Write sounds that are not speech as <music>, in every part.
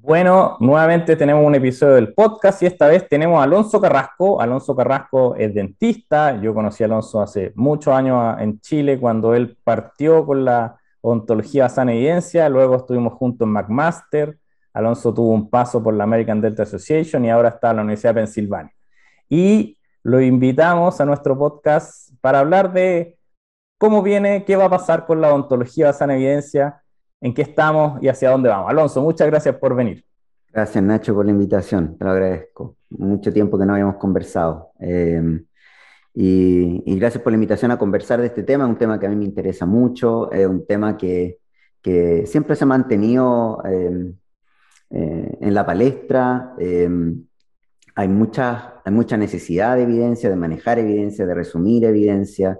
Bueno, nuevamente tenemos un episodio del podcast y esta vez tenemos a Alonso Carrasco. Alonso Carrasco es dentista. Yo conocí a Alonso hace muchos años en Chile cuando él partió con la ontología basada en evidencia. Luego estuvimos juntos en McMaster. Alonso tuvo un paso por la American Delta Association y ahora está en la Universidad de Pensilvania. Y lo invitamos a nuestro podcast para hablar de cómo viene, qué va a pasar con la ontología basada en evidencia en qué estamos y hacia dónde vamos. Alonso, muchas gracias por venir. Gracias Nacho por la invitación, te lo agradezco. Mucho tiempo que no habíamos conversado. Eh, y, gracias por la invitación a conversar de este tema, un tema que a mí me interesa mucho, es un tema que, siempre se ha mantenido eh, eh, en la palestra. hay, mucha, hay mucha necesidad de evidencia, de manejar evidencia, de resumir evidencia.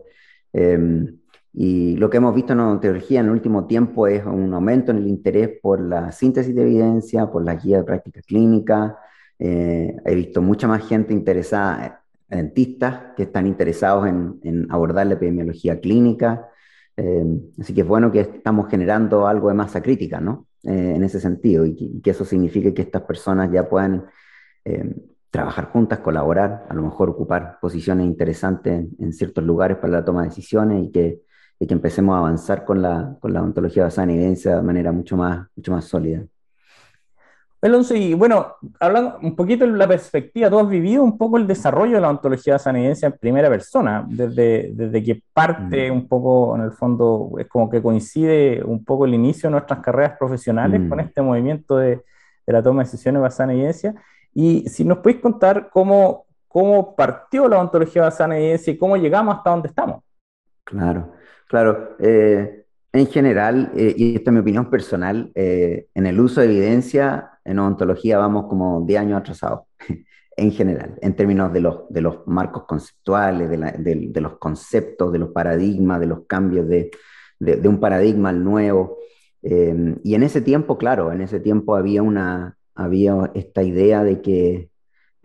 Y lo que hemos visto en la teología en el último tiempo es un aumento en el interés por la síntesis de evidencia, por la guía de práctica clínica. Eh, he visto mucha más gente interesada, dentistas que están interesados en, abordar la epidemiología clínica. Eh, así que es bueno que estamos generando algo de masa crítica, ¿no? Eh, en ese sentido, y que, eso signifique que estas personas ya puedan trabajar juntas, colaborar, a lo mejor ocupar posiciones interesantes en ciertos lugares para la toma de decisiones y que y que empecemos a avanzar con la, con la ontología basada en evidencia de manera mucho más, mucho más sólida. Alonso, y bueno, hablando un poquito de la perspectiva, tú has vivido un poco el desarrollo de la ontología basada en evidencia en primera persona, desde, desde que parte mm. un poco, en el fondo, es como que coincide un poco el inicio de nuestras carreras profesionales con mm. este movimiento de, de, la toma de decisiones basada en evidencia. Y si nos podéis contar cómo, cómo partió la ontología basada en evidencia y cómo llegamos hasta donde estamos. Claro. Claro, eh, en general, eh, y esta es mi opinión personal, eh, en el uso de evidencia, en odontología vamos como 10 años atrasados, <laughs> en general, en términos de los, de los marcos conceptuales, de, los conceptos, de los paradigmas, de los cambios de, de un paradigma al nuevo. y en ese tiempo, claro, en ese tiempo había, una, había esta idea de que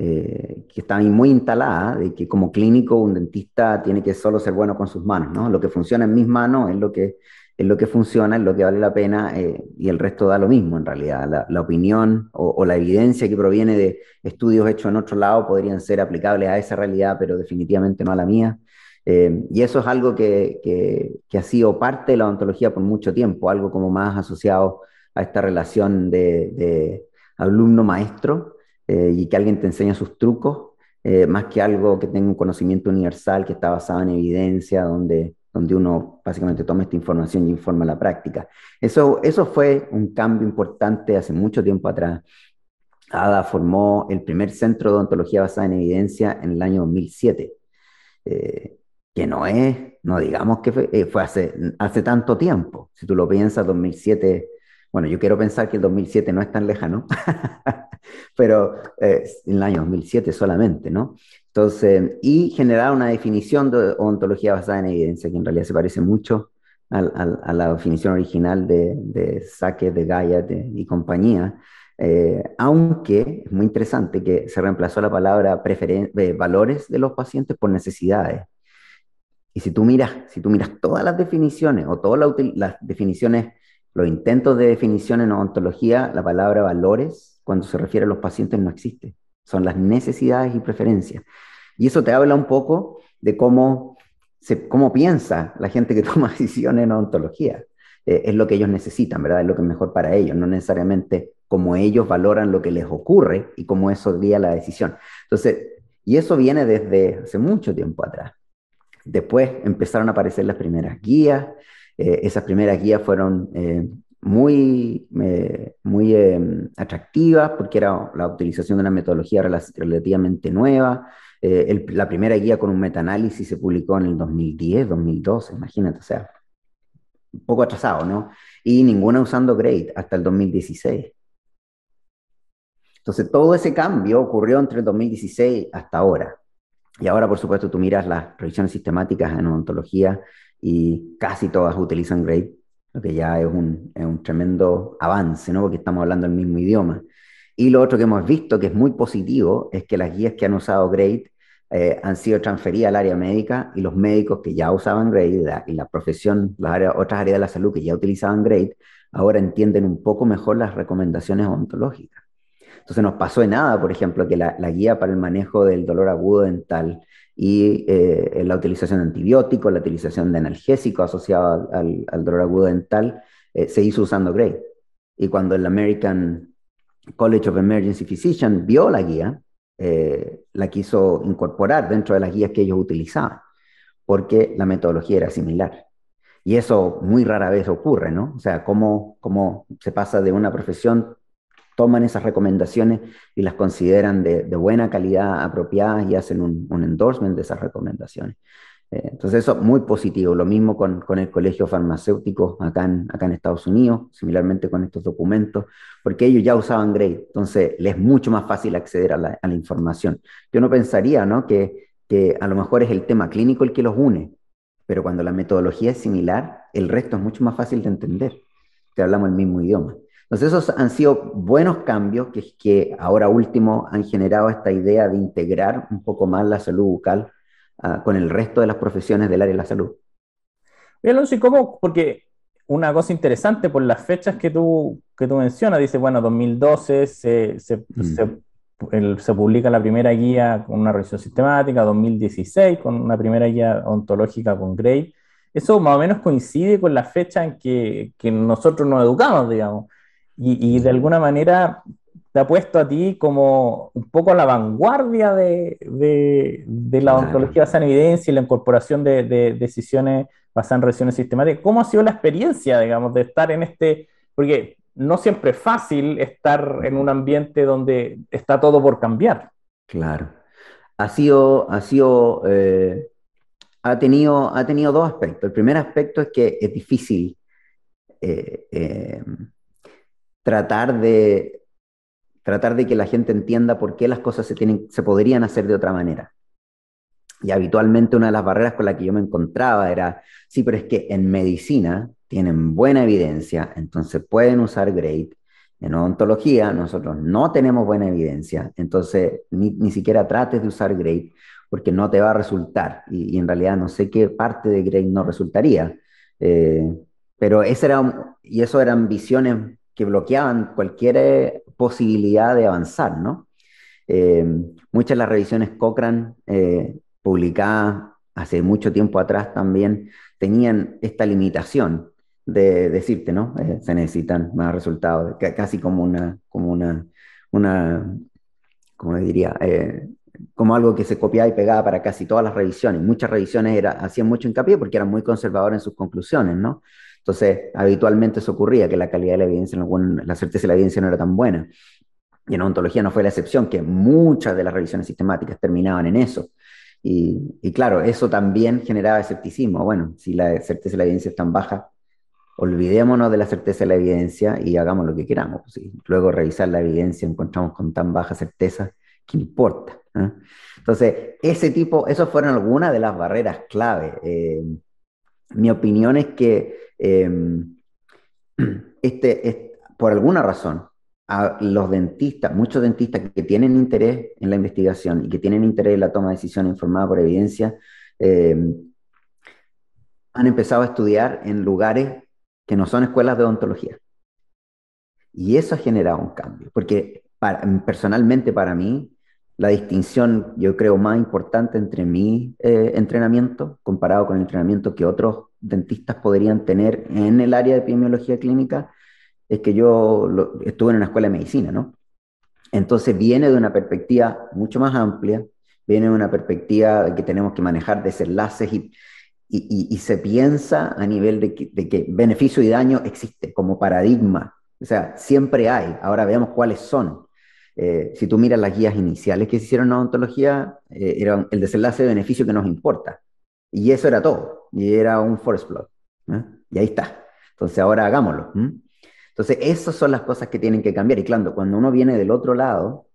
eh, que está muy instalada, de que como clínico un dentista tiene que solo ser bueno con sus manos, ¿no? Lo que funciona en mis manos es lo que, es lo que funciona, es lo que vale la pena eh, y el resto da lo mismo en realidad. La, opinión o, la evidencia que proviene de estudios hechos en otro lado podrían ser aplicables a esa realidad, pero definitivamente no a la mía. Eh, y eso es algo que, que, que, ha sido parte de la odontología por mucho tiempo, algo como más asociado a esta relación de, de alumno-maestro, eh, y que alguien te enseña sus trucos, eh, más que algo que tenga un conocimiento universal que está basado en evidencia, donde, donde uno básicamente toma esta información y informa la práctica. Eso, eso fue un cambio importante hace mucho tiempo atrás. ADA formó el primer centro de odontología basada en evidencia en el año 2007, eh, que no es, no digamos que fue, fue, hace, hace tanto tiempo. Si tú lo piensas, 2007 bueno, yo quiero pensar que el 2007 no es tan lejano, <laughs> pero eh, en el año 2007 solamente, ¿no? Entonces, y generar una definición de ontología basada en evidencia, que en realidad se parece mucho a la definición original de, de Sake, de Gaia y compañía, eh, aunque es muy interesante que se reemplazó la palabra eh, valores de los pacientes por necesidades. Y si tú miras, si tú miras todas las definiciones o todas las definiciones los intentos de definición en odontología, la palabra valores, cuando se refiere a los pacientes, no existe. Son las necesidades y preferencias. Y eso te habla un poco de cómo, cómo piensa la gente que <laughs> toma decisiones en odontología. Eh, es lo que ellos necesitan, ¿verdad? Es lo que es mejor para ellos, no necesariamente cómo ellos valoran lo que les ocurre y cómo eso guía la decisión. Entonces, y eso viene desde hace mucho tiempo atrás. Después empezaron a aparecer las primeras guías, eh, esas primeras guías fueron eh, muy, eh, muy atractivas porque era la utilización de una metodología relativamente nueva. la primera guía con un metaanálisis se publicó en el 2010, 2012, imagínate, o sea, un poco atrasado, ¿no? Y ninguna usando Grade hasta el 2016. Entonces, todo ese cambio ocurrió entre el 2016 hasta ahora. Y ahora, por supuesto, tú miras las revisiones sistemáticas en odontología y casi todas utilizan Grade, lo que ya es un, es un tremendo avance, ¿no? porque estamos hablando el mismo idioma. Y lo otro que hemos visto que es muy positivo es que las guías que han usado Grade eh, han sido transferidas al área médica y los médicos que ya usaban Grade y la profesión, las áreas, otras áreas de la salud que ya utilizaban Grade, ahora entienden un poco mejor las recomendaciones ontológicas. Entonces nos pasó en nada, por ejemplo, que la, guía para el manejo del dolor agudo dental y eh, la utilización de antibióticos, la utilización de analgésicos asociados al, dolor agudo dental, eh, se hizo usando Gray. Y cuando el American College of Emergency Physicians vio la guía, eh, la quiso incorporar dentro de las guías que ellos utilizaban, porque la metodología era similar. Y eso muy rara vez ocurre, ¿no? O sea, cómo, cómo se pasa de una profesión, toman esas recomendaciones y las consideran de, buena calidad, apropiadas y hacen un, endorsement de esas recomendaciones. Eh, entonces eso muy positivo. Lo mismo con, con, el colegio farmacéutico acá en, acá en Estados Unidos, similarmente con estos documentos, porque ellos ya usaban Grade, entonces les es mucho más fácil acceder a la, a la información. Yo no pensaría ¿no? Que, que a lo mejor es el tema clínico el que los une, pero cuando la metodología es similar, el resto es mucho más fácil de entender, que hablamos el mismo idioma. Entonces esos han sido buenos cambios que, que ahora último han generado esta idea de integrar un poco más la salud bucal uh, con el resto de las profesiones del área de la salud. Bien, Alonso, ¿y cómo? Porque una cosa interesante por las fechas que tú, que tú mencionas, dice, bueno, 2012 se, se, mm. se se publica la primera guía con una revisión sistemática, 2016 con una primera guía ontológica con Gray. Eso más o menos coincide con la fecha en que, que nosotros nos educamos, digamos. Y, y, de alguna manera te ha puesto a ti como un poco a la vanguardia de, de, de la ontología basada en evidencia y la incorporación de, de, decisiones basadas en revisiones sistemáticas. ¿Cómo ha sido la experiencia, digamos, de estar en este? Porque no siempre es fácil estar en un ambiente donde está todo por cambiar. Claro. Ha sido, ha sido, eh, ha tenido, ha tenido dos aspectos. El primer aspecto es que es difícil eh, eh, tratar de tratar de que la gente entienda por qué las cosas se, tienen, se podrían hacer de otra manera. Y habitualmente una de las barreras con las que yo me encontraba era, sí, pero es que en medicina tienen buena evidencia, entonces pueden usar GRADE. En odontología nosotros no tenemos buena evidencia, entonces ni, ni siquiera trates de usar GRADE porque no te va a resultar. Y, en realidad no sé qué parte de GRADE no resultaría. Eh, pero ese era, y eso eran visiones que bloqueaban cualquier eh, posibilidad de avanzar, ¿no? Eh, muchas de las revisiones Cochrane publicadas hace mucho tiempo atrás también tenían esta limitación de decirte, ¿no? Eh, se necesitan más resultados, casi como una, como una, una como diría, eh, como algo que se copiaba y pegaba para casi todas las revisiones. Muchas revisiones era, hacían mucho hincapié porque eran muy conservadores en sus conclusiones, ¿no? Entonces, habitualmente eso ocurría, que la calidad de la evidencia, la certeza de la evidencia no era tan buena. Y en ontología no fue la excepción, que muchas de las revisiones sistemáticas terminaban en eso. Y, y, claro, eso también generaba escepticismo. Bueno, si la certeza de la evidencia es tan baja, olvidémonos de la certeza de la evidencia y hagamos lo que queramos. Pues, luego revisar la evidencia encontramos con tan baja certeza, ¿qué importa? ¿eh? Entonces, ese tipo, esas fueron algunas de las barreras clave. Eh, mi opinión es que em, <clears throat> este, por alguna razón, a los dentistas, muchos dentistas que tienen interés en la investigación y que tienen interés en la toma de decisiones informada por evidencia, em, han empezado a estudiar en lugares que no son escuelas de odontología. Y eso ha generado un cambio, porque personalmente para mí, la distinción, yo creo, más importante entre mi eh, entrenamiento comparado con el entrenamiento que otros dentistas podrían tener en el área de epidemiología clínica, es que yo estuve en una escuela de medicina, ¿no? Entonces viene de una perspectiva mucho más amplia, viene de una perspectiva de que tenemos que manejar desenlaces y, y, se piensa a nivel de que, beneficio y daño existe como paradigma. O sea, siempre hay. Ahora veamos cuáles son. Eh, si tú miras las guías iniciales que se hicieron en odontología, eh, era el desenlace de beneficio que nos importa. Y eso era todo. Y era un forest plot. ¿eh? Y ahí está. Entonces ahora hagámoslo. Entonces, esas son las cosas que tienen que cambiar. Y claro, cuando uno viene del otro lado,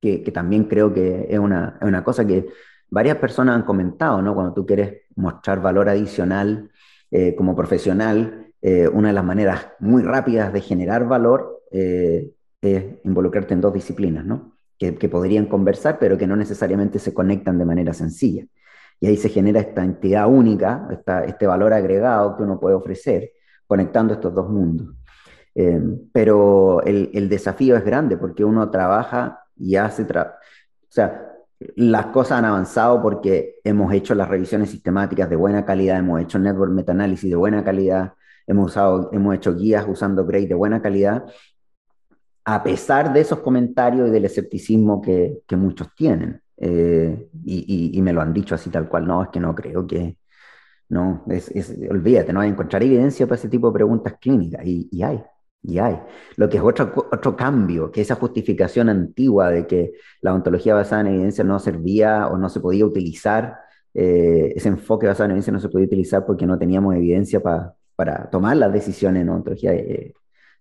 que, que también creo que es una, es una cosa que varias personas han comentado, ¿no? Cuando tú quieres mostrar valor adicional eh, como profesional, eh, una de las maneras muy rápidas de generar valor eh, es involucrarte en dos disciplinas, ¿no? Que, podrían conversar, pero que no necesariamente se conectan de manera sencilla. Y ahí se genera esta entidad única, este valor agregado que uno puede ofrecer, conectando estos dos mundos. Eh, pero el, desafío es grande porque uno trabaja y hace, tra o sea, las cosas han avanzado porque hemos hecho las revisiones sistemáticas de buena calidad, hemos hecho network meta-análisis de buena calidad, hemos, usado, hemos hecho guías usando Gray de buena calidad, a pesar de esos comentarios y del escepticismo que, muchos tienen. Eh, y, me lo han dicho así tal cual, no, es que no creo que, no, es, es, olvídate, no hay encontrar evidencia para ese tipo de preguntas clínicas, y, y hay. Y hay. Lo que es otro, otro cambio, que esa justificación antigua de que la ontología basada en evidencia no servía o no se podía utilizar, eh, ese enfoque basado en evidencia no se podía utilizar porque no teníamos evidencia pa, para tomar las decisiones en ontología, eh,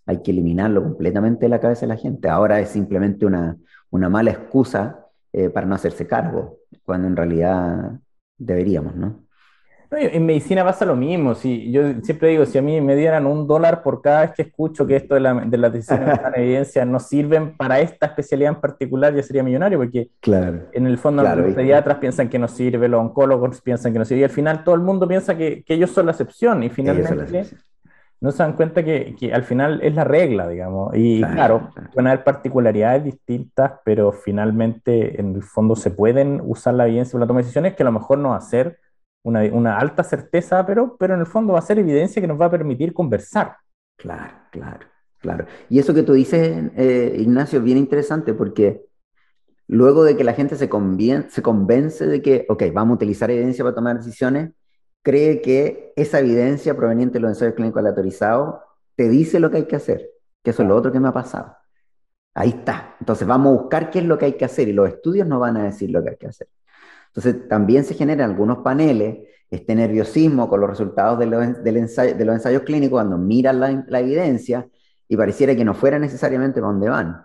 hay que eliminarlo completamente de la cabeza de la gente. Ahora es simplemente una, una mala excusa eh, para no hacerse cargo, cuando en realidad deberíamos, ¿no? En medicina pasa lo mismo. Si, yo siempre digo, si a mí me dieran un dólar por cada vez que escucho que esto de, la, de las decisiones de <laughs> evidencia no sirven para esta especialidad en particular, ya sería millonario, porque claro, en el fondo claro, los pediatras piensan que no sirve, los oncólogos piensan que no sirve, y al final todo el mundo piensa que, que ellos son la excepción, y finalmente no se dan cuenta que, que, al final es la regla, digamos. Y claro, claro, claro, pueden haber particularidades distintas, pero finalmente en el fondo se pueden usar la evidencia para la toma de decisiones que a lo mejor no hacer una, una, alta certeza, pero, pero en el fondo va a ser evidencia que nos va a permitir conversar. Claro, claro, claro. Y eso que tú dices, eh, Ignacio, es bien interesante porque luego de que la gente se, convien, se convence de que, ok, vamos a utilizar evidencia para tomar decisiones, cree que esa evidencia proveniente de los ensayos clínicos aleatorizados te dice lo que hay que hacer, que eso es lo otro que me ha pasado. Ahí está. Entonces vamos a buscar qué es lo que hay que hacer y los estudios nos van a decir lo que hay que hacer. Entonces, también se generan algunos paneles este nerviosismo con los resultados de los, del ensayo, de los ensayos clínicos cuando miran la, la, evidencia y pareciera que no fuera necesariamente para dónde van.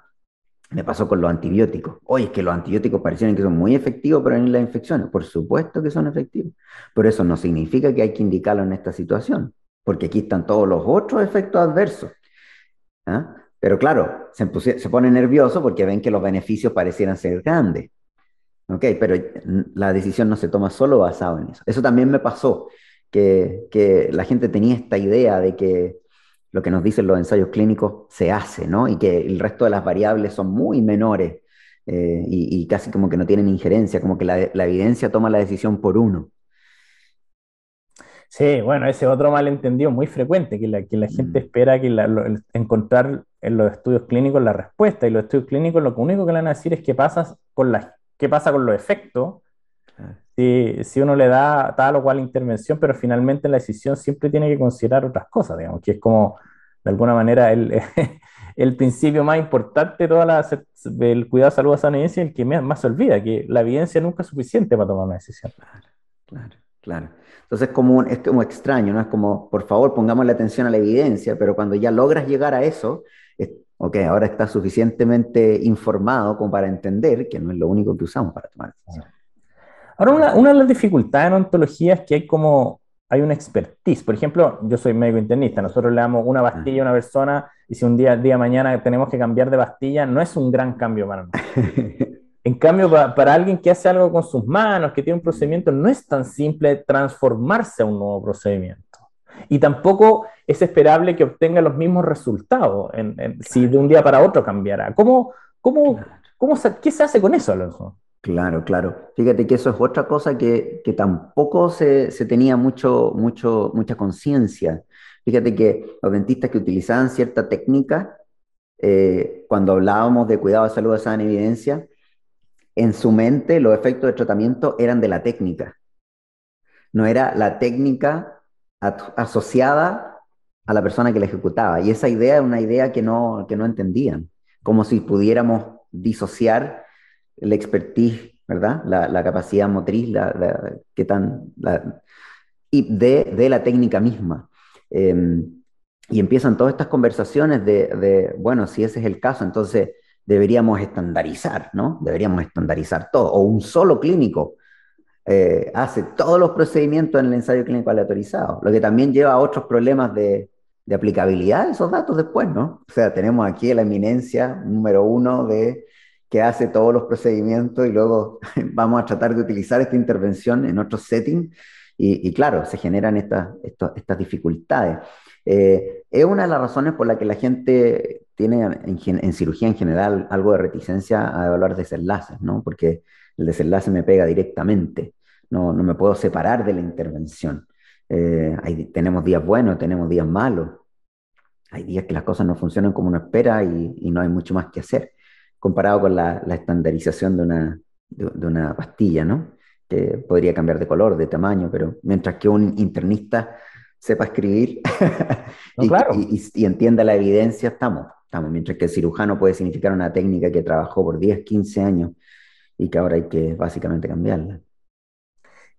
Me pasó con los antibióticos. Oye, es que los antibióticos parecieron que son muy efectivos para las infecciones. Por supuesto que son efectivos. Pero eso no significa que hay que indicarlo en esta situación, porque aquí están todos los otros efectos adversos. ¿Ah? Pero claro, se, pone nervioso porque ven que los beneficios parecieran ser grandes. Ok, pero la decisión no se toma solo basado en eso. Eso también me pasó, que, la gente tenía esta idea de que lo que nos dicen los ensayos clínicos se hace, ¿no? Y que el resto de las variables son muy menores eh, y, y, casi como que no tienen injerencia, como que la, la evidencia toma la decisión por uno. Sí, bueno, ese otro malentendido muy frecuente, que la, que la gente mm. espera que la, lo, encontrar en los estudios clínicos la respuesta, y los estudios clínicos lo único que le van a decir es qué pasa con qué pasa con los efectos, si, si, uno le da tal o cual intervención, pero finalmente la decisión siempre tiene que considerar otras cosas, digamos, que es como, de alguna manera, el, <laughs> el principio más importante de toda la, del cuidado de salud evidencia, el que más se olvida, que la evidencia nunca es suficiente para tomar una decisión. Claro, claro. Entonces como, es como extraño, ¿no? Es como, por favor, pongamos la atención a la evidencia, pero cuando ya logras llegar a eso, ok, ahora estás suficientemente informado como para entender que no es lo único que usamos para tomar decisiones. Ahora, una, una, de las dificultades en ontología es que hay como, hay una expertise. Por ejemplo, yo soy médico internista, nosotros le damos una pastilla a una persona y si un día, día mañana tenemos que cambiar de pastilla, no es un gran cambio para nosotros. <laughs> En cambio, para, para, alguien que hace algo con sus manos, que tiene un procedimiento, no es tan simple transformarse a un nuevo procedimiento. Y tampoco es esperable que obtenga los mismos resultados en, en, si de un día para otro cambiara. ¿Cómo, cómo, cómo se, ¿Qué se hace con eso, Alonso? Claro, claro. Fíjate que eso es otra cosa que, que tampoco se, se, tenía mucho, mucho, mucha conciencia. Fíjate que los dentistas que utilizaban cierta técnica, eh, cuando hablábamos de cuidado de salud basada en evidencia, en su mente los efectos de tratamiento eran de la técnica. No era la técnica asociada a la persona que la ejecutaba. Y esa idea es una idea que no, que no entendían, como si pudiéramos disociar la expertise, ¿verdad? La, la capacidad motriz, la, la qué tan, y de, de, la técnica misma. Eh, y empiezan todas estas conversaciones de, de, bueno, si ese es el caso, entonces deberíamos estandarizar, ¿no? Deberíamos estandarizar todo, o un solo clínico eh, hace todos los procedimientos en el ensayo clínico aleatorizado, lo que también lleva a otros problemas de, de, aplicabilidad de esos datos después, ¿no? O sea, tenemos aquí la eminencia número uno de que hace todos los procedimientos y luego <laughs> vamos a tratar de utilizar esta intervención en otros settings y, y claro, se generan estas, estas, estas dificultades. Eh, es una de las razones por la que la gente tiene en, cirugía en general algo de reticencia a evaluar desenlaces, ¿no? Porque el desenlace me pega directamente, no, no me puedo separar de la intervención. Eh, tenemos días buenos, tenemos días malos, hay días que las cosas no funcionan como uno espera y, no hay mucho más que hacer, comparado con la, estandarización de una, de, una pastilla, ¿no? Que podría cambiar de color, de tamaño, pero mientras que un internista sepa escribir <laughs> y, entienda la evidencia, estamos, estamos. Mientras que el cirujano puede significar una técnica que trabajó por 10, 15 años y que ahora hay que básicamente cambiarla.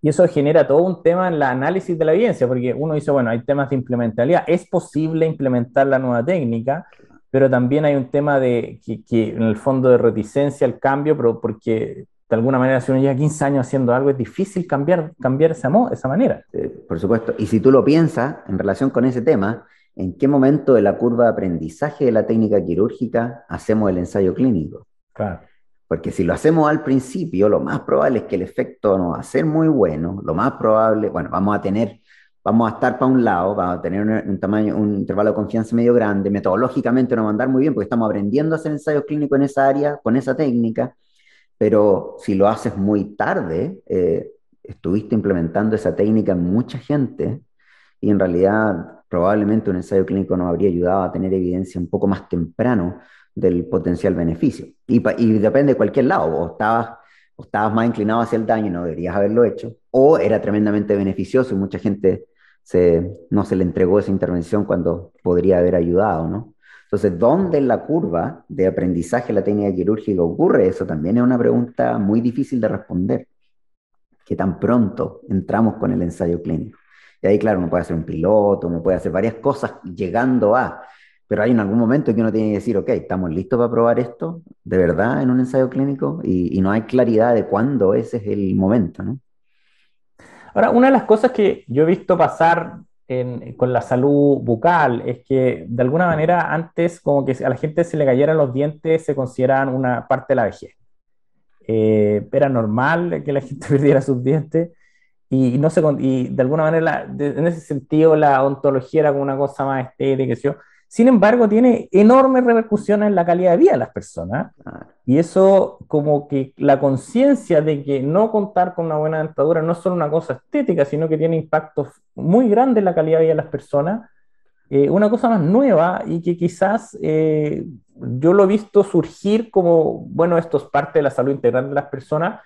Y eso genera todo un tema en el análisis de la evidencia, porque uno dice, bueno, hay temas de implementabilidad, es posible implementar la nueva técnica, pero también hay un tema de que, en el fondo de reticencia al cambio, pero porque de alguna manera si uno lleva 15 años haciendo algo es difícil cambiar, cambiar esa, esa manera. por supuesto, y si tú lo piensas en relación con ese tema, ¿en qué momento de la curva de aprendizaje de la técnica quirúrgica hacemos el ensayo clínico? Claro. Porque si lo hacemos al principio, lo más probable es que el efecto no va a ser muy bueno. Lo más probable, bueno, vamos a tener, vamos a estar para un lado, vamos a tener un, tamaño, un intervalo de confianza medio grande. Metodológicamente no va a andar muy bien porque estamos aprendiendo a hacer ensayos clínicos en esa área, con esa técnica. Pero si lo haces muy tarde, eh, estuviste implementando esa técnica en mucha gente y en realidad probablemente un ensayo clínico nos habría ayudado a tener evidencia un poco más temprano del potencial beneficio. Y, depende de cualquier lado, o estabas, o estabas más inclinado hacia el daño y no deberías haberlo hecho, o era tremendamente beneficioso y mucha gente no se le entregó esa intervención cuando podría haber ayudado, ¿no? Entonces, ¿dónde en la curva de aprendizaje de la técnica quirúrgica ocurre eso? También es una pregunta muy difícil de responder. ¿Qué tan pronto entramos con el ensayo clínico? Y ahí, claro, uno puede hacer un piloto, uno puede hacer varias cosas llegando a, pero hay en algún momento que uno tiene que decir, ok, estamos listos para probar esto de verdad en un ensayo clínico y, no hay claridad de cuándo ese es el momento, ¿no? Ahora, una de las cosas que yo he visto pasar con la salud bucal es que de alguna manera antes como que a la gente se le cayeran los dientes se consideraban una parte de la vejez. Eh, era normal que la gente <laughs> perdiera sus dientes y, no se, y de alguna manera en ese sentido la ontología era como una cosa más estética, ¿sí? Sin embargo, tiene enormes repercusiones en la calidad de vida de las personas. Y eso, como que la conciencia de que no contar con una buena dentadura no es solo una cosa estética, sino que tiene impactos muy grandes en la calidad de vida de las personas. Eh, una cosa más nueva y que quizás eh, yo lo he visto surgir como, bueno, esto es parte de la salud integral de las personas,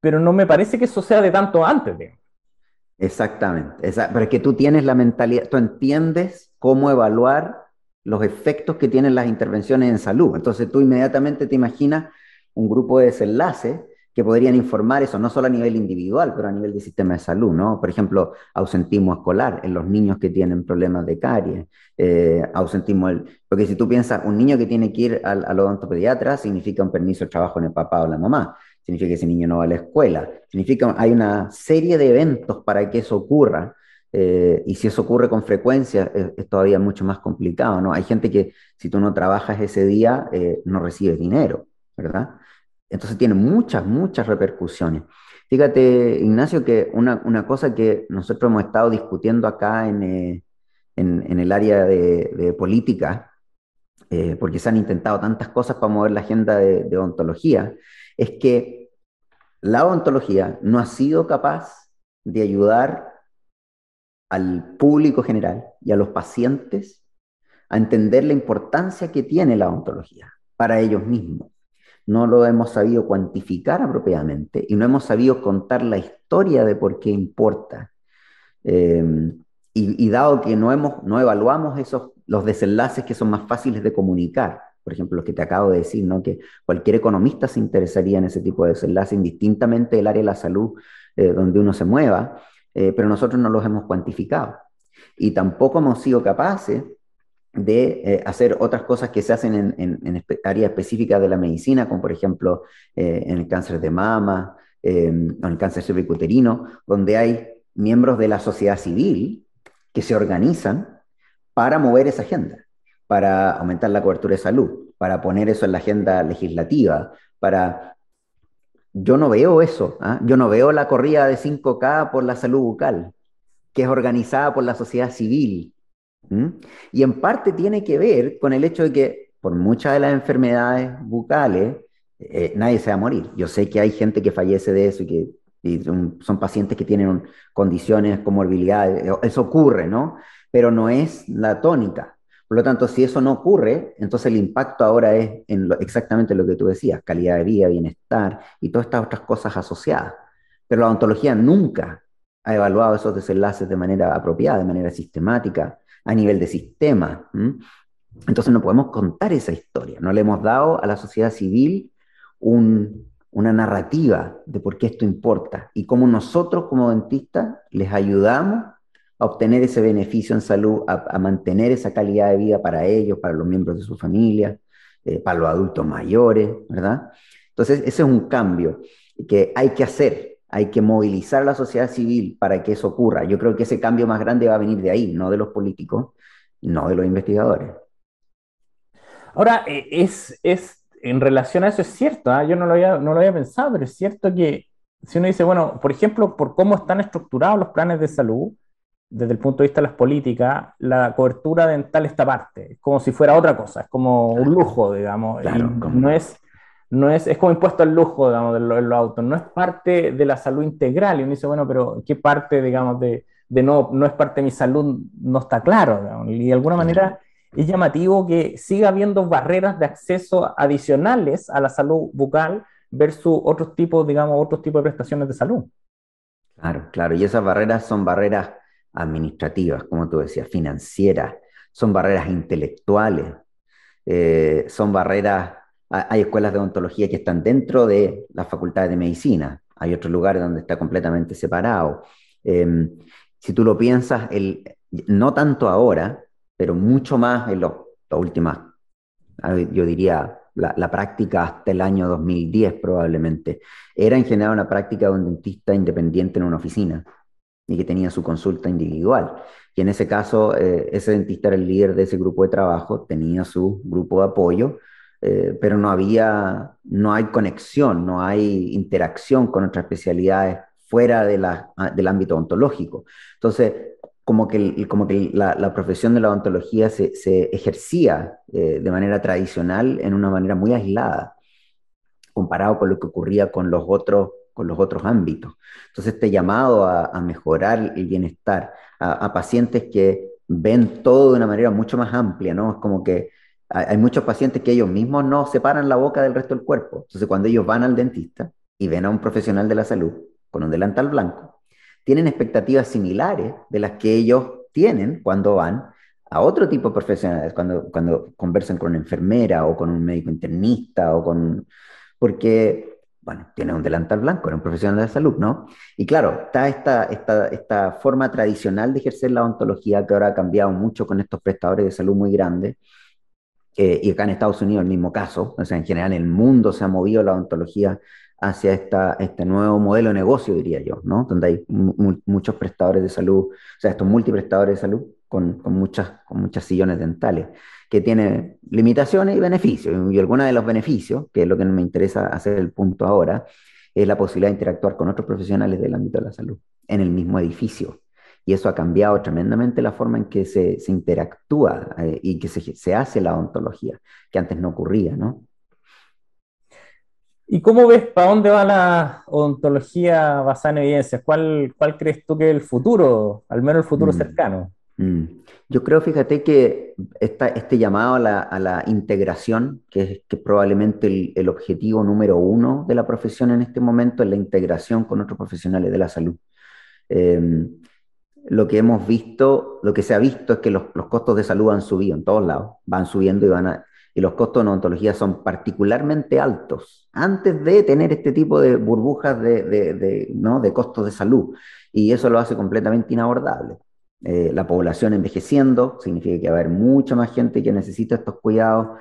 pero no me parece que eso sea de tanto antes. Exactamente, pero es que tú tienes la mentalidad, tú entiendes cómo evaluar los efectos que tienen las intervenciones en salud. Entonces tú inmediatamente te imaginas un grupo de desenlaces que podrían informar eso, no solo a nivel individual, pero a nivel del sistema de salud, ¿no? Por ejemplo, ausentismo escolar en los niños que tienen problemas de caries, eh, ausentismo, el, porque si tú piensas, un niño que tiene que ir al, al odontopediatra significa un permiso de trabajo en el papá o la mamá, significa que ese niño no va a la escuela, significa hay una serie de eventos para que eso ocurra, eh, y si eso ocurre con frecuencia, es, todavía mucho más complicado, ¿no? Hay gente que si tú no trabajas ese día, eh, no recibes dinero, ¿verdad? Entonces tiene muchas, muchas repercusiones. Fíjate, Ignacio, que una, una cosa que nosotros hemos estado discutiendo acá en, eh, en, el área de, política, porque se han intentado tantas cosas para mover la agenda de, de odontología, es que la odontología no ha sido capaz de ayudar al público general y a los pacientes a entender la importancia que tiene la ontología para ellos mismos. No lo hemos sabido cuantificar apropiadamente y no hemos sabido contar la historia de por qué importa. Em, y, dado que no, hemos, no evaluamos esos, los desenlaces que son más fáciles de comunicar, por ejemplo, lo que te acabo de decir, ¿no? que cualquier economista se interesaría en ese tipo de desenlaces, indistintamente del área de la salud eh, donde uno se mueva, eh, pero nosotros no los hemos cuantificado. Y tampoco hemos sido capaces de eh, hacer otras cosas que se hacen en, en, áreas específicas de la medicina, como por ejemplo eh, en el cáncer de mama, en el cáncer cervicuterino, donde hay miembros de la sociedad civil que se organizan para mover esa agenda, para aumentar la cobertura de salud, para poner eso en la agenda legislativa, para yo no veo eso. ¿ah? Yo no veo la corrida de 5K por la salud bucal, que es organizada por la sociedad civil, Y en parte tiene que ver con el hecho de que por muchas de las enfermedades bucales, eh, nadie se va a morir. Yo sé que hay gente que fallece de eso y que son, pacientes que tienen condiciones, comorbilidades, eso ocurre, ¿no? Pero no es la tónica. Por lo tanto, si eso no ocurre, entonces el impacto ahora es en exactamente lo que tú decías, calidad de vida, bienestar y todas estas otras cosas asociadas. Pero la odontología nunca ha evaluado esos desenlaces de manera apropiada, de manera sistemática, a nivel de sistema. Entonces no podemos contar esa historia, no le hemos dado a la sociedad civil una narrativa de por qué esto importa y cómo nosotros como dentistas les ayudamos obtener ese beneficio en salud, a, mantener esa calidad de vida para ellos, para los miembros de su familia, eh, para los adultos mayores, ¿verdad? Entonces, ese es un cambio que hay que hacer, hay que movilizar a la sociedad civil para que eso ocurra. Yo creo que ese cambio más grande va a venir de ahí, no de los políticos, no de los investigadores. Ahora, eh, es, es en relación a eso es cierto, ¿ah? yo no lo, había, no lo había pensado, pero es cierto que si uno dice, bueno, por ejemplo, por cómo están estructurados los planes de salud, desde el punto de vista de las políticas, la cobertura dental está parte, es como si fuera otra cosa, es como un lujo, digamos, no es no es, es como impuesto al lujo, digamos, de, los autos, no es parte de la salud integral. Y uno dice, bueno, pero ¿qué parte, digamos, de, de no, no es parte de mi salud? No está claro. Y de alguna manera es llamativo que siga habiendo barreras de acceso adicionales a la salud bucal versus otros tipos, digamos, otros tipos de prestaciones de salud. Claro, claro. Y esas barreras son barreras administrativas, como tú decías, financieras, son barreras intelectuales, eh, son barreras hay escuelas de odontología que están dentro de las facultades de medicina, hay otros lugares donde está completamente separado. Em, si tú lo piensas, el, no tanto ahora, pero mucho más en las últimas, yo diría, la, práctica hasta el año 2010 probablemente, era en general una práctica de un dentista independiente en una oficina y que tenía su consulta individual. Y en ese caso, eh, ese dentista era el líder de ese grupo de trabajo, tenía su grupo de apoyo, eh, pero no había, no hay conexión, no hay interacción con otras especialidades fuera de la, ah, del ámbito ontológico. Entonces, como que, como que la, profesión de la odontología se, se ejercía eh, de manera tradicional en una manera muy aislada, comparado con lo que ocurría con los otros, con los otros ámbitos. Entonces, este llamado a, mejorar el bienestar a, a, pacientes que ven todo de una manera mucho más amplia, ¿no? Es como que hay muchos pacientes que ellos mismos no separan la boca del resto del cuerpo. Entonces, cuando ellos van al dentista y ven a un profesional de la salud con un delantal blanco, tienen expectativas similares de las que ellos tienen cuando van a otro tipo de profesionales, cuando, cuando conversan con una enfermera o con un médico internista o con... Porque, bueno, tiene un delantal blanco, era un profesional de salud, ¿no? Y claro, está esta, esta, esta forma tradicional de ejercer la odontología que ahora ha cambiado mucho con estos prestadores de salud muy grandes, eh, y acá en Estados Unidos el mismo caso, o sea, en general el mundo se ha movido la odontología hacia esta, este nuevo modelo de negocio, diría yo, ¿no? Donde hay muchos prestadores de salud, o sea, estos multiprestadores de salud con, con, muchas, con muchas sillones dentales, que tienen limitaciones y beneficios. Y algunos de los beneficios, que es lo que me interesa hacer el punto ahora, es la posibilidad de interactuar con otros profesionales del ámbito de la salud en el mismo edificio y eso ha cambiado tremendamente la forma en que se, se interactúa eh, y que se, se, hace la ontología, que antes no ocurría, ¿no? ¿Y cómo ves para dónde va la odontología basada en evidencias? ¿Cuál, cuál crees tú que es el futuro, al menos el futuro mm. cercano? Mm. Yo creo, fíjate, que esta, este llamado a la, a la integración, que es que probablemente el, el, objetivo número uno de la profesión en este momento, es la integración con otros profesionales de la salud. Eh, lo que hemos visto, lo que se ha visto es que los, costos de salud han subido en todos lados, van subiendo y van a, y los costos de odontología son particularmente altos antes de tener este tipo de burbujas de, de, ¿no? de costos de salud. Y eso lo hace completamente inabordable. Eh, la población envejeciendo significa que va a haber mucha más gente que necesita estos cuidados.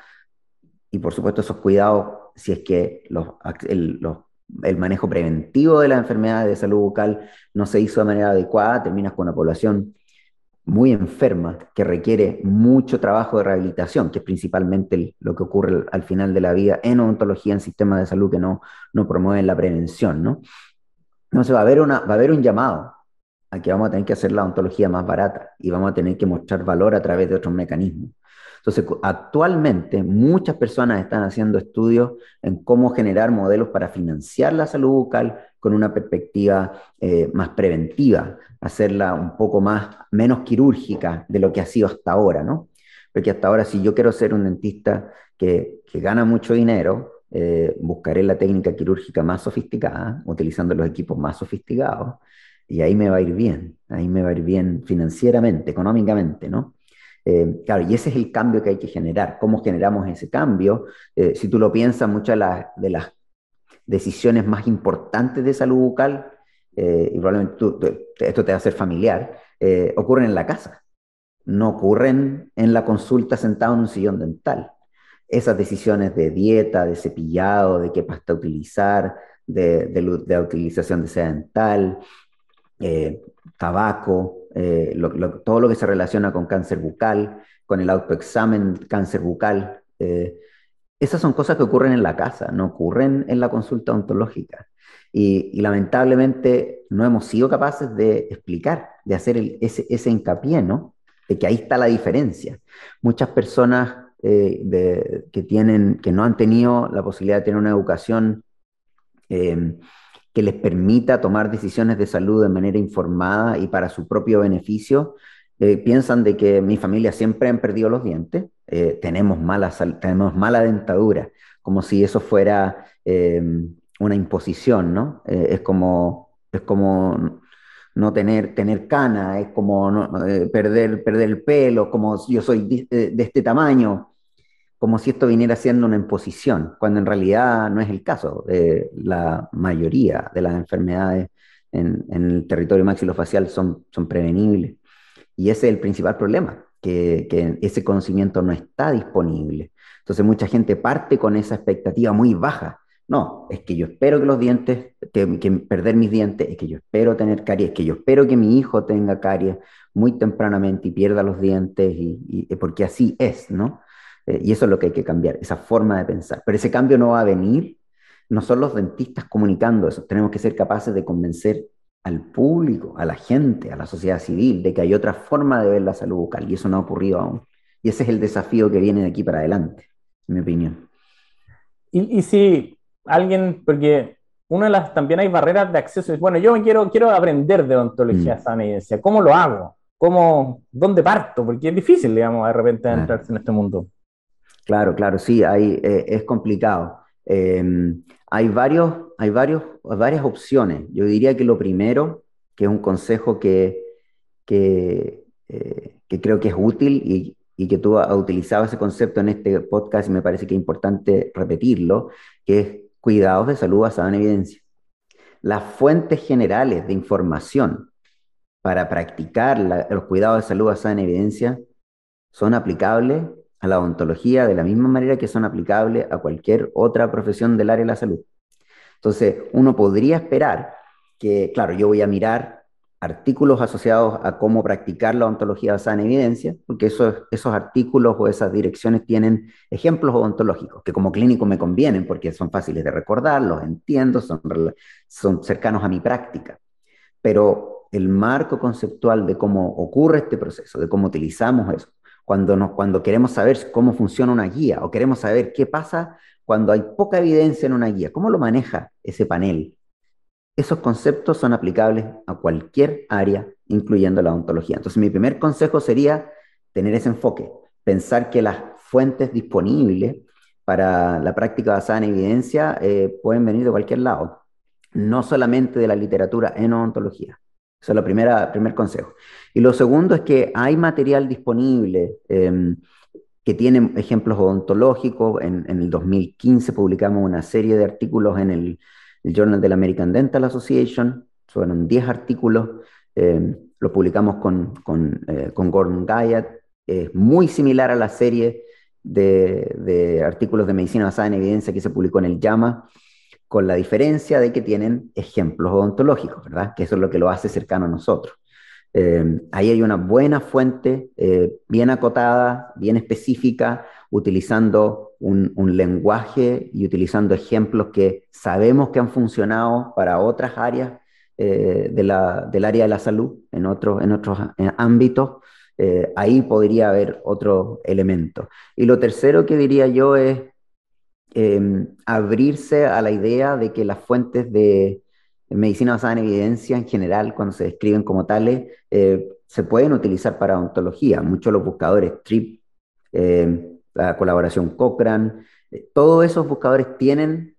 Y por supuesto esos cuidados, si es que los, el manejo preventivo de la enfermedad de salud bucal no se hizo de manera adecuada, terminas con una población muy enferma que requiere mucho trabajo de rehabilitación, que es principalmente lo que ocurre al final de la vida en odontología, en sistemas de salud que no, no promueven la prevención, ¿no? Entonces va a haber, una, va a haber un llamado a que vamos a tener que hacer la ontología más barata y vamos a tener que mostrar valor a través de otros mecanismos. Entonces, actualmente muchas personas están haciendo estudios en cómo generar modelos para financiar la salud bucal con una perspectiva eh, más preventiva, hacerla un poco más, menos quirúrgica de lo que ha sido hasta ahora, ¿no? Porque hasta ahora, si yo quiero ser un dentista que, que gana mucho dinero, eh, buscaré la técnica quirúrgica más sofisticada, utilizando los equipos más sofisticados, y ahí me va a ir bien, ahí me va a ir bien financieramente, económicamente, ¿no? Eh, claro, y ese es el cambio que hay que generar. ¿Cómo generamos ese cambio? Eh, si tú lo piensas, muchas de, las decisiones más importantes de salud bucal, eh, y probablemente esto te va a ser familiar, ocurren en la casa, no ocurren en la consulta sentado en un sillón dental. Esas decisiones de dieta, de cepillado, de qué pasta utilizar, de, de, de utilización de seda dental, tabaco, eh, todo lo que se relaciona con cáncer bucal, con el autoexamen cáncer bucal. Eh, esas son cosas que ocurren en la casa, no ocurren en la consulta ontológica. Y, lamentablemente no hemos sido capaces de explicar, de hacer ese, ese, hincapié, ¿no? De que ahí está la diferencia. Muchas personas eh, que, tienen, que no han tenido la posibilidad de tener una educación que les permita tomar decisiones de salud de manera informada y para su propio beneficio, eh, piensan de que mi familia siempre han perdido los dientes, eh, tenemos, mala tenemos mala dentadura, como si eso fuera em, una imposición, ¿no? Eh, es, como, es como no tener, tener cana, es como perder, perder el pelo, como yo soy de este tamaño, como si esto viniera siendo una imposición, cuando en realidad no es el caso. Eh, la mayoría de las enfermedades en, el territorio maxilofacial son, son prevenibles. Y ese es el principal problema, que, que, ese conocimiento no está disponible. Entonces mucha gente parte con esa expectativa muy baja. No, es que yo espero que los dientes, que, perder mis dientes, es que yo espero tener caries, es que yo espero que mi hijo tenga caries muy tempranamente y pierda los dientes, y porque así es, ¿no? Eh, y eso es lo que hay que cambiar, esa forma de pensar. Pero ese cambio no va a venir, no son los dentistas comunicando eso, tenemos que ser capaces de convencer al público, a la gente, a la sociedad civil, de que hay otra forma de ver la salud bucal y eso no ha ocurrido aún. Y ese es el desafío que viene de aquí para adelante, en mi opinión. Y, si alguien, porque una de las, también hay barreras de acceso, bueno, yo quiero, quiero aprender de odontología mm. ¿cómo lo hago? ¿Cómo, ¿Dónde parto? Porque es difícil, digamos, de repente entrarse en este mundo. Claro, claro, sí, eh, es complicado. Em, hay, varios, hay varios, varias opciones. Yo diría que lo primero, que es un consejo que, que, eh, creo que es útil y, y, que tú has utilizado ese concepto en este podcast y me parece que es importante repetirlo, que cuidados de salud basada en evidencia. Las fuentes generales de información para practicar los cuidados de salud basada en evidencia son aplicables a la odontología de la misma manera que son aplicables a cualquier otra profesión del área de la salud. Entonces, uno podría esperar que, claro, yo voy a mirar artículos asociados a cómo practicar la odontología basada en evidencia, porque esos, esos artículos o esas direcciones tienen ejemplos odontológicos que como clínico me convienen porque son fáciles de recordar, los entiendo, son, son cercanos a mi práctica. Pero el marco conceptual de cómo ocurre este proceso, de cómo utilizamos eso, cuando, nos, cuando queremos saber cómo funciona una guía o queremos saber qué pasa cuando hay poca evidencia en una guía, cómo lo maneja ese panel. Esos conceptos son aplicables a cualquier área, incluyendo la ontología. Entonces, mi primer consejo sería tener ese enfoque, pensar que las fuentes disponibles para la práctica basada en evidencia eh, pueden venir de cualquier lado, no solamente de la literatura en ontología. Ese es el primer consejo. Y lo segundo es que hay material disponible em, que tiene ejemplos odontológicos. En, el 2015 publicamos una serie de artículos en el, Journal de la American Dental Association. Fueron 10 artículos. Eh, lo publicamos con, con, eh, con Gordon Guyat. Es muy similar a la serie de, de, artículos de medicina basada en evidencia que se publicó en el JAMA con la diferencia de que tienen ejemplos odontológicos, ¿verdad? Que eso es lo que lo hace cercano a nosotros. Eh, ahí hay una buena fuente, eh, bien acotada, bien específica, utilizando un, lenguaje y utilizando ejemplos que sabemos que han funcionado para otras áreas eh, del área de la salud en, otros en otros ámbitos, ahí podría haber otro elemento. Y lo tercero que diría yo es em, abrirse a la idea de que las fuentes de medicina basada en evidencia en general, cuando se describen como tales, se pueden utilizar para ontología. Muchos de los buscadores TRIP, la colaboración Cochrane, todos esos buscadores tienen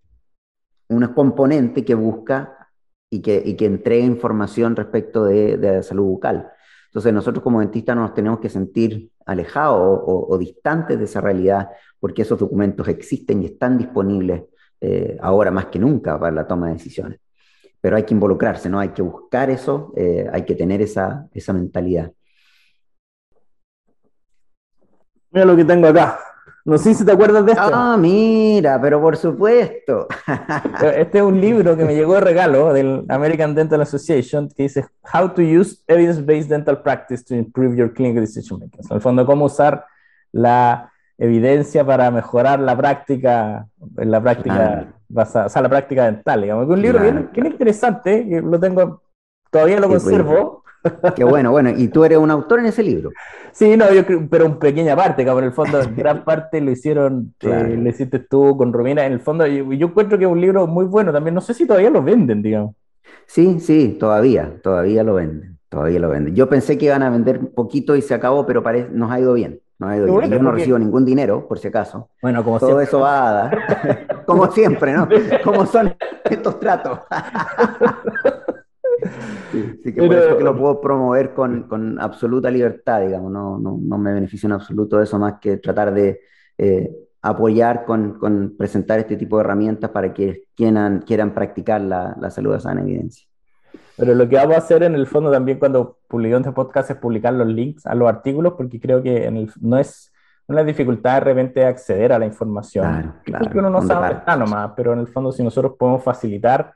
un componente que busca y que, entrega información respecto de, de, la salud bucal. Entonces nosotros como dentistas nos tenemos que sentir alejados o, distantes de esa realidad porque esos documentos existen y están disponibles eh, ahora más que nunca para la toma de decisiones. Pero hay que involucrarse, ¿no? Hay que buscar eso, eh, hay que tener esa, esa mentalidad. Mira lo que tengo acá. No sé si te acuerdas de esto. Ah, mira, pero por supuesto. <laughs> Este es un libro que me llegó de regalo del American Dental Association que dice How to Use Evidence-Based Dental Practice to Improve Your Clinical Decision Making. En el fondo, cómo usar la evidencia para mejorar la práctica, la práctica basada, o sea, la práctica dental. Digamos. Un libro bien, bien, interesante, que lo tengo, todavía lo conservo. Qué bueno, bueno, y tú eres un autor en ese libro. Sí, no, yo creo, pero en pequeña parte, cabrón, en el fondo, <laughs> gran parte lo hicieron, eh, lo hiciste tú con Romina, en el fondo, yo, yo, encuentro que es un libro muy bueno también, no sé si todavía lo venden, digamos. Sí, sí, todavía, todavía lo venden, todavía lo venden. Yo pensé que iban a vender un poquito y se acabó, pero parece, nos ha ido bien. Nos ha ido bien. Bueno, yo no recibo ningún dinero, por si acaso. Bueno, como Todo eso va a dar. <laughs> como siempre, ¿no? <laughs> Como son estos tratos. Sí, que por eso que lo puedo promover con, con absoluta libertad, digamos, no, no, no, me beneficia en absoluto eso más que tratar de eh, apoyar con, con, presentar este tipo de herramientas para que quieran, quieran practicar la, la salud sana evidencia. Pero lo que vamos a hacer en el fondo también cuando publicamos este podcast es publicar los links a los artículos, porque creo que en el, no es una dificultad de repente acceder a la información. Claro, claro. Porque uno no sabe dónde está nomás, pero en el fondo si nosotros podemos facilitar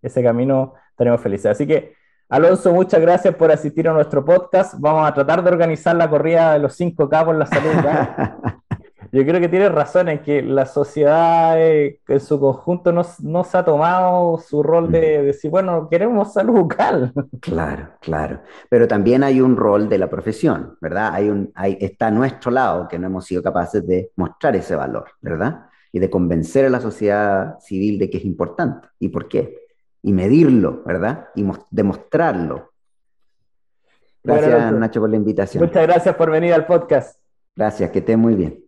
ese camino, estaremos felices. Así que, Alonso, muchas gracias por asistir a nuestro podcast. Vamos a tratar de organizar la corrida de los 5K por la salud. <laughs> Yo creo que tienes razón en que la sociedad eh, en su conjunto no, no, se ha tomado su rol de, decir, bueno, queremos salud bucal. <laughs> Claro, claro. Pero también hay un rol de la profesión, ¿verdad? Hay un, hay, está a nuestro lado que no hemos sido capaces de mostrar ese valor, ¿verdad? Y de convencer a la sociedad civil de que es importante. ¿Y por qué? Y medirlo, ¿verdad? Y demostrarlo. Gracias, Nacho, por la invitación. Muchas gracias por venir al podcast. Gracias, que esté muy bien.